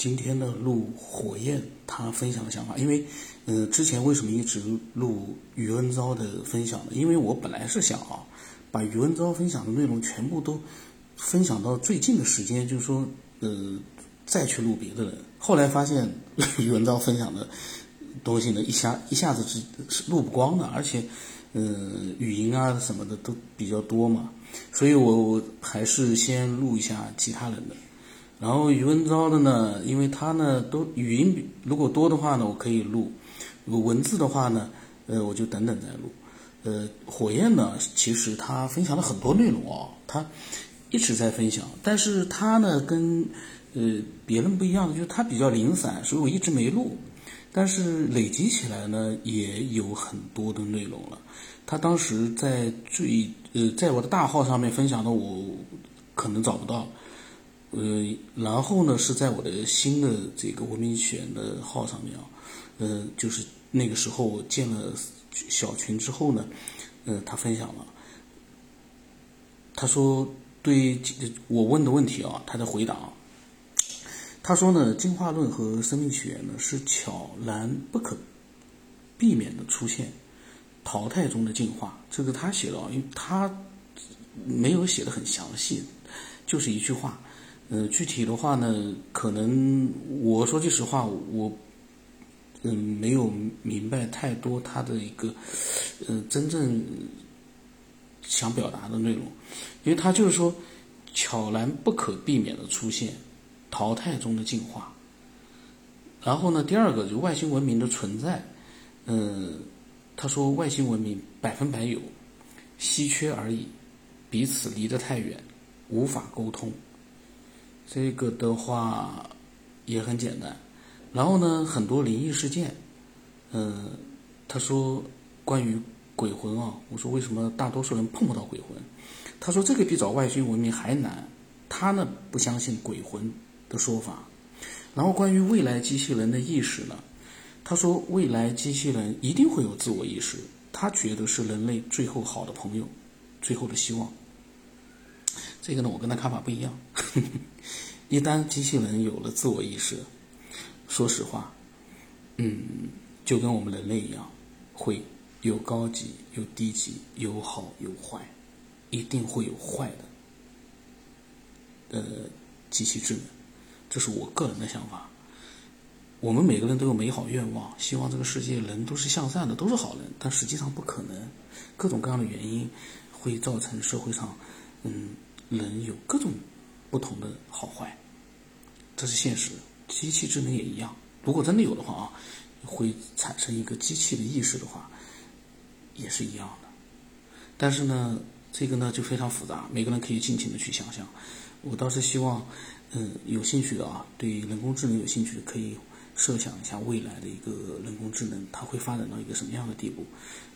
今天的录火焰他分享的想法，因为，呃，之前为什么一直录余文昭的分享呢？因为我本来是想啊，把余文昭分享的内容全部都分享到最近的时间，就是说，呃，再去录别的人。后来发现余文昭分享的东西呢，一下一下子是是录不光的，而且，呃，语音啊什么的都比较多嘛，所以我我还是先录一下其他人的。然后余文昭的呢，因为他呢都语音如果多的话呢，我可以录；如果文字的话呢，呃，我就等等再录。呃，火焰呢，其实他分享了很多内容哦，他一直在分享，但是他呢跟呃别人不一样的，就是他比较零散，所以我一直没录。但是累积起来呢，也有很多的内容了。他当时在最呃在我的大号上面分享的，我可能找不到。呃，然后呢，是在我的新的这个文明选的号上面啊，呃，就是那个时候我建了小群之后呢，呃，他分享了，他说对我问的问题啊，他的回答，他说呢，进化论和生命起源呢是悄然不可避免的出现，淘汰中的进化，这个他写的啊，因为他没有写的很详细，就是一句话。呃，具体的话呢，可能我说句实话，我嗯没有明白太多他的一个呃真正想表达的内容，因为他就是说悄然不可避免的出现，淘汰中的进化。然后呢，第二个就外星文明的存在，嗯，他说外星文明百分百有，稀缺而已，彼此离得太远，无法沟通。这个的话也很简单，然后呢，很多灵异事件，嗯，他说关于鬼魂啊，我说为什么大多数人碰不到鬼魂？他说这个比找外星文明还难，他呢不相信鬼魂的说法。然后关于未来机器人的意识呢，他说未来机器人一定会有自我意识，他觉得是人类最后好的朋友，最后的希望。这个呢，我跟他看法不一样。一旦机器人有了自我意识，说实话，嗯，就跟我们人类一样，会有高级有低级，有好有坏，一定会有坏的。呃，机器智能，这是我个人的想法。我们每个人都有美好愿望，希望这个世界人都是向善的，都是好人，但实际上不可能。各种各样的原因会造成社会上，嗯，人有各种不同的好坏。这是现实，机器智能也一样。如果真的有的话啊，会产生一个机器的意识的话，也是一样的。但是呢，这个呢就非常复杂，每个人可以尽情的去想象。我倒是希望，嗯，有兴趣的啊，对人工智能有兴趣的，可以设想一下未来的一个人工智能，它会发展到一个什么样的地步。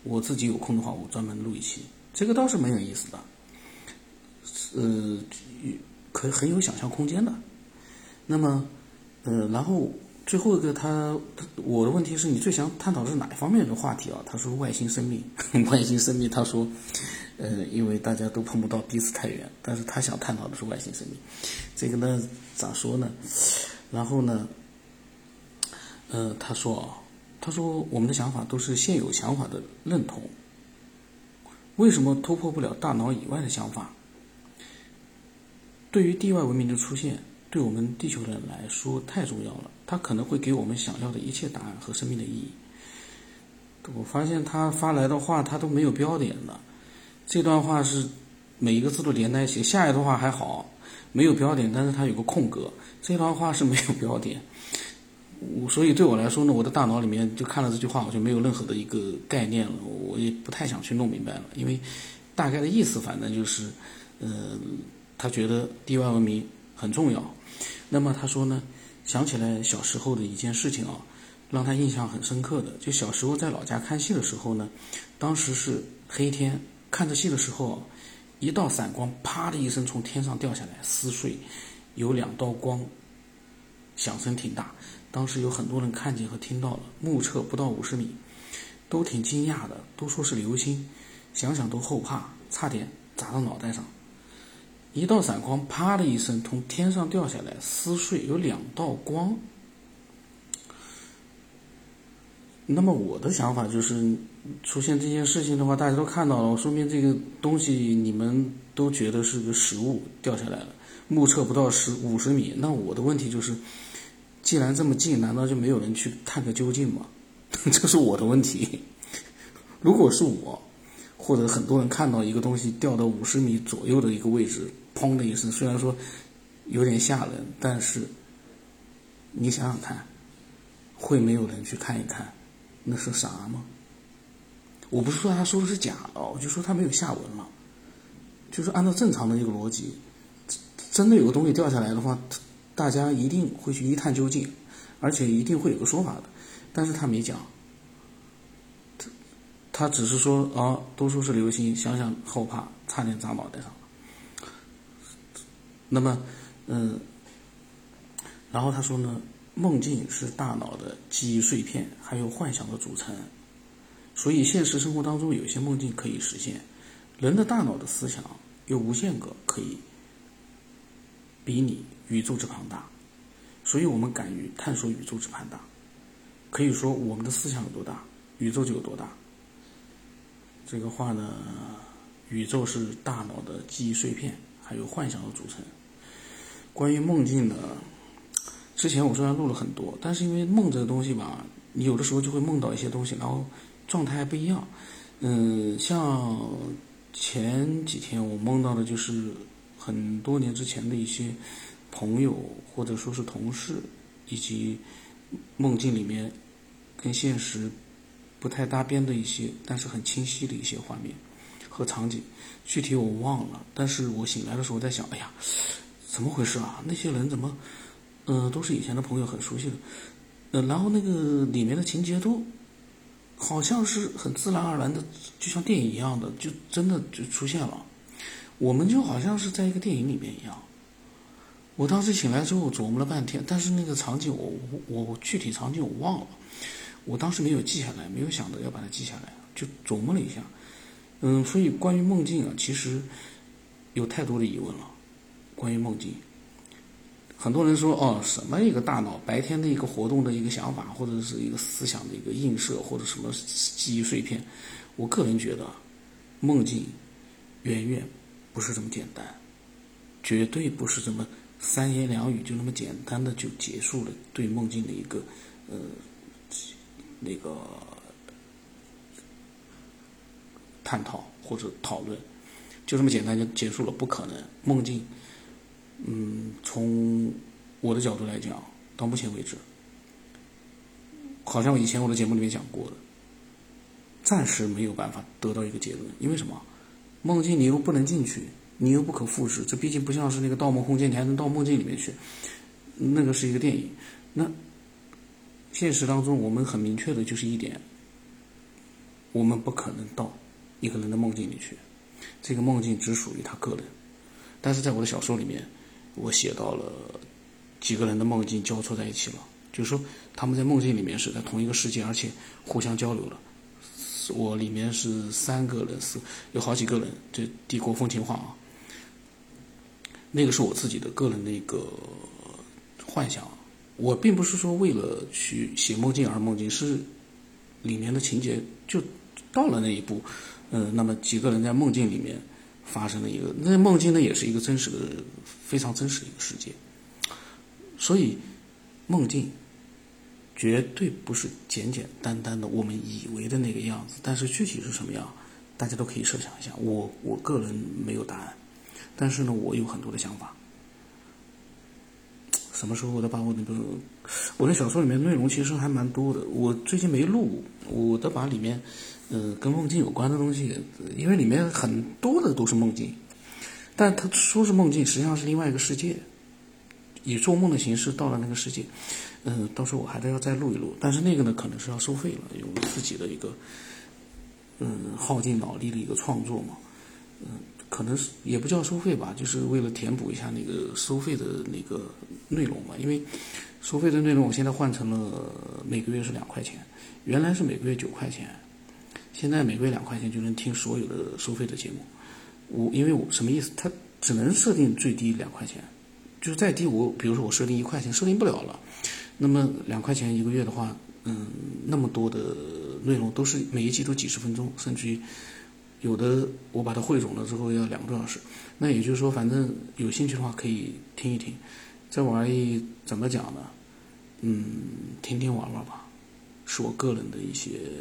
我自己有空的话，我专门录一期，这个倒是蛮有意思的，呃，可很有想象空间的。那么，呃，然后最后一个他，我的问题是你最想探讨的是哪一方面的话题啊？他说外星生命，外星生命，他说，呃，因为大家都碰不到，彼此太远，但是他想探讨的是外星生命，这个呢咋说呢？然后呢，呃，他说啊，他说我们的想法都是现有想法的认同，为什么突破不了大脑以外的想法？对于地外文明的出现。对我们地球人来说太重要了，它可能会给我们想要的一切答案和生命的意义。我发现他发来的话他都没有标点的，这段话是每一个字都连在一起，下一段话还好没有标点，但是它有个空格，这段话是没有标点。我所以对我来说呢，我的大脑里面就看了这句话，我就没有任何的一个概念了，我也不太想去弄明白了，因为大概的意思反正就是，呃，他觉得地外文明很重要。那么他说呢，想起来小时候的一件事情啊，让他印象很深刻的，就小时候在老家看戏的时候呢，当时是黑天，看着戏的时候，一道闪光啪的一声从天上掉下来撕碎，有两道光，响声挺大，当时有很多人看见和听到了，目测不到五十米，都挺惊讶的，都说是流星，想想都后怕，差点砸到脑袋上。一道闪光啪的一声从天上掉下来，撕碎，有两道光。那么我的想法就是，出现这件事情的话，大家都看到了，说明这个东西你们都觉得是个实物掉下来了，目测不到十五十米。那我的问题就是，既然这么近，难道就没有人去探个究竟吗？这是我的问题。如果是我，或者很多人看到一个东西掉到五十米左右的一个位置，砰的一声，虽然说有点吓人，但是你想想看，会没有人去看一看？那是啥吗？我不是说他说的是假的，我就说他没有下文了。就是按照正常的一个逻辑，真的有个东西掉下来的话，大家一定会去一探究竟，而且一定会有个说法的。但是他没讲，他他只是说啊，都说是流星，想想后怕，差点砸脑袋上。那么，嗯，然后他说呢？梦境是大脑的记忆碎片，还有幻想的组成，所以现实生活当中有些梦境可以实现。人的大脑的思想有无限个可以比拟宇宙之庞大，所以我们敢于探索宇宙之庞大。可以说，我们的思想有多大，宇宙就有多大。这个话呢，宇宙是大脑的记忆碎片，还有幻想的组成。关于梦境的？之前我虽然录了很多，但是因为梦这个东西吧，你有的时候就会梦到一些东西，然后状态还不一样。嗯，像前几天我梦到的就是很多年之前的一些朋友或者说是同事，以及梦境里面跟现实不太搭边的一些，但是很清晰的一些画面和场景。具体我忘了，但是我醒来的时候在想，哎呀，怎么回事啊？那些人怎么？嗯，都是以前的朋友，很熟悉的。呃，然后那个里面的情节都好像是很自然而然的，就像电影一样的，就真的就出现了。我们就好像是在一个电影里面一样。我当时醒来之后琢磨了半天，但是那个场景我我具体场景我忘了，我当时没有记下来，没有想着要把它记下来，就琢磨了一下。嗯，所以关于梦境啊，其实有太多的疑问了。关于梦境。很多人说哦，什么一个大脑白天的一个活动的一个想法，或者是一个思想的一个映射，或者什么记忆碎片。我个人觉得，梦境远远不是这么简单，绝对不是这么三言两语就那么简单的就结束了对梦境的一个呃那个探讨或者讨论，就这么简单就结束了，不可能。梦境。嗯，从我的角度来讲，到目前为止，好像以前我的节目里面讲过的，暂时没有办法得到一个结论。因为什么？梦境你又不能进去，你又不可复制，这毕竟不像是那个《盗梦空间》，你还能到梦境里面去。那个是一个电影。那现实当中，我们很明确的就是一点：我们不可能到一个人的梦境里去，这个梦境只属于他个人。但是在我的小说里面。我写到了几个人的梦境交错在一起了，就是说他们在梦境里面是在同一个世界，而且互相交流了。我里面是三个人，是有好几个人，这帝国风情画啊。那个是我自己的个人的一个幻想，我并不是说为了去写梦境而梦境，是里面的情节就到了那一步，嗯，那么几个人在梦境里面。发生的一个，那梦境呢，也是一个真实的、非常真实的一个世界。所以，梦境绝对不是简简单单的我们以为的那个样子。但是具体是什么样，大家都可以设想一下。我我个人没有答案，但是呢，我有很多的想法。什么时候我再把我那个我的小说里面内容其实还蛮多的，我最近没录，我的把里面。呃，跟梦境有关的东西，因为里面很多的都是梦境，但他说是梦境，实际上是另外一个世界，以做梦的形式到了那个世界。嗯，到时候我还得要再录一录，但是那个呢，可能是要收费了，有自己的一个，嗯，耗尽脑力的一个创作嘛，嗯，可能是也不叫收费吧，就是为了填补一下那个收费的那个内容嘛，因为收费的内容我现在换成了每个月是两块钱，原来是每个月九块钱。现在每个月两块钱就能听所有的收费的节目，我因为我什么意思？它只能设定最低两块钱，就是再低我比如说我设定一块钱设定不了了，那么两块钱一个月的话，嗯，那么多的内容都是每一集都几十分钟，甚至于有的我把它汇总了之后要两个多小时，那也就是说，反正有兴趣的话可以听一听。这玩意怎么讲呢？嗯，听听玩玩吧，是我个人的一些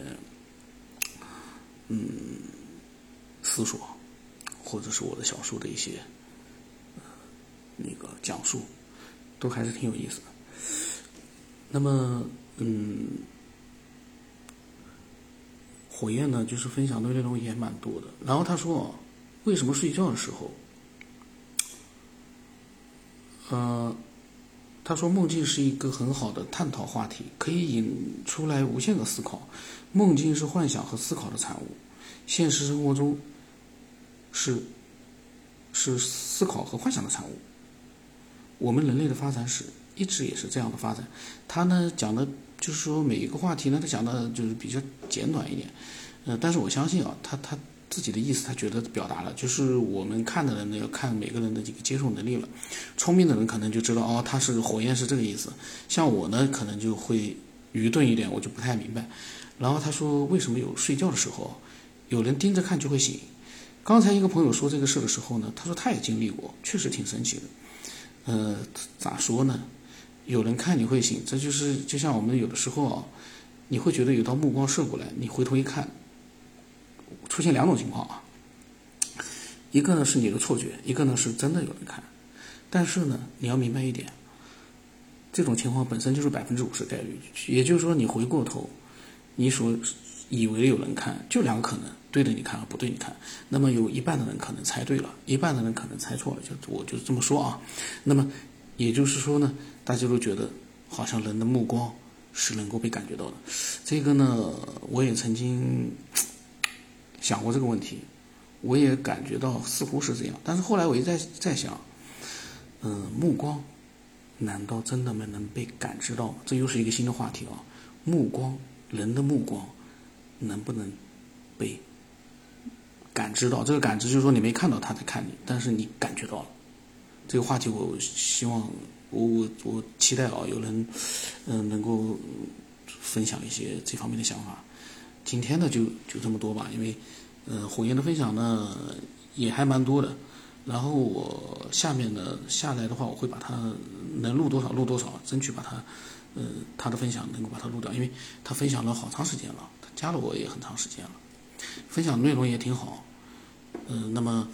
嗯思索，或者是我的小说的一些那个讲述，都还是挺有意思的。那么，嗯，火焰呢，就是分享的内容也蛮多的。然后他说，为什么睡觉的时候？呃，他说梦境是一个很好的探讨话题，可以引出来无限个思考。梦境是幻想和思考的产物，现实生活中是是思考和幻想的产物。我们人类的发展史一直也是这样的发展。他呢讲的，就是说每一个话题呢，他讲的就是比较简短一点。呃，但是我相信啊，他他。自己的意思，他觉得表达了，就是我们看的人呢，要看每个人的这个接受能力了。聪明的人可能就知道，哦，他是火焰是这个意思。像我呢，可能就会愚钝一点，我就不太明白。然后他说，为什么有睡觉的时候，有人盯着看就会醒？刚才一个朋友说这个事的时候呢，他说他也经历过，确实挺神奇的。呃，咋说呢？有人看你会醒，这就是就像我们有的时候啊，你会觉得有道目光射过来，你回头一看。出现两种情况啊，一个呢是你的错觉，一个呢是真的有人看。但是呢，你要明白一点，这种情况本身就是百分之五十概率，也就是说你回过头，你所以为有人看，就两个可能，对着你看和不对你看。那么有一半的人可能猜对了，一半的人可能猜错了，就我就这么说啊。那么也就是说呢，大家都觉得好像人的目光是能够被感觉到的。这个呢，我也曾经。想过这个问题，我也感觉到似乎是这样，但是后来我一再再想，嗯，目光难道真的没能被感知到？这又是一个新的话题啊！目光，人的目光能不能被感知到？这个感知就是说你没看到他在看你，但是你感觉到了。这个话题，我希望我我我期待啊，有人嗯能够分享一些这方面的想法。今天呢，就就这么多吧，因为，呃，火焰的分享呢也还蛮多的。然后我下面呢下来的话，我会把它能录多少录多少，争取把它，呃，他的分享能够把它录掉，因为他分享了好长时间了，他加了我也很长时间了，分享内容也挺好。嗯，那么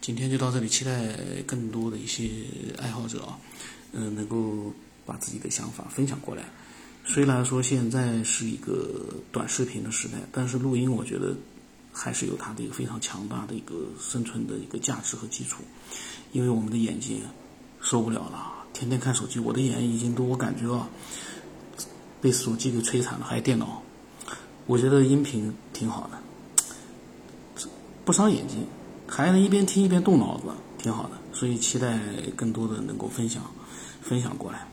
今天就到这里，期待更多的一些爱好者啊，嗯，能够把自己的想法分享过来。虽然说现在是一个短视频的时代，但是录音我觉得还是有它的一个非常强大的一个生存的一个价值和基础。因为我们的眼睛受不了了，天天看手机，我的眼已经都我感觉啊被手机给摧残了，还有电脑。我觉得音频挺好的，不伤眼睛，还能一边听一边动脑子，挺好的。所以期待更多的能够分享分享过来。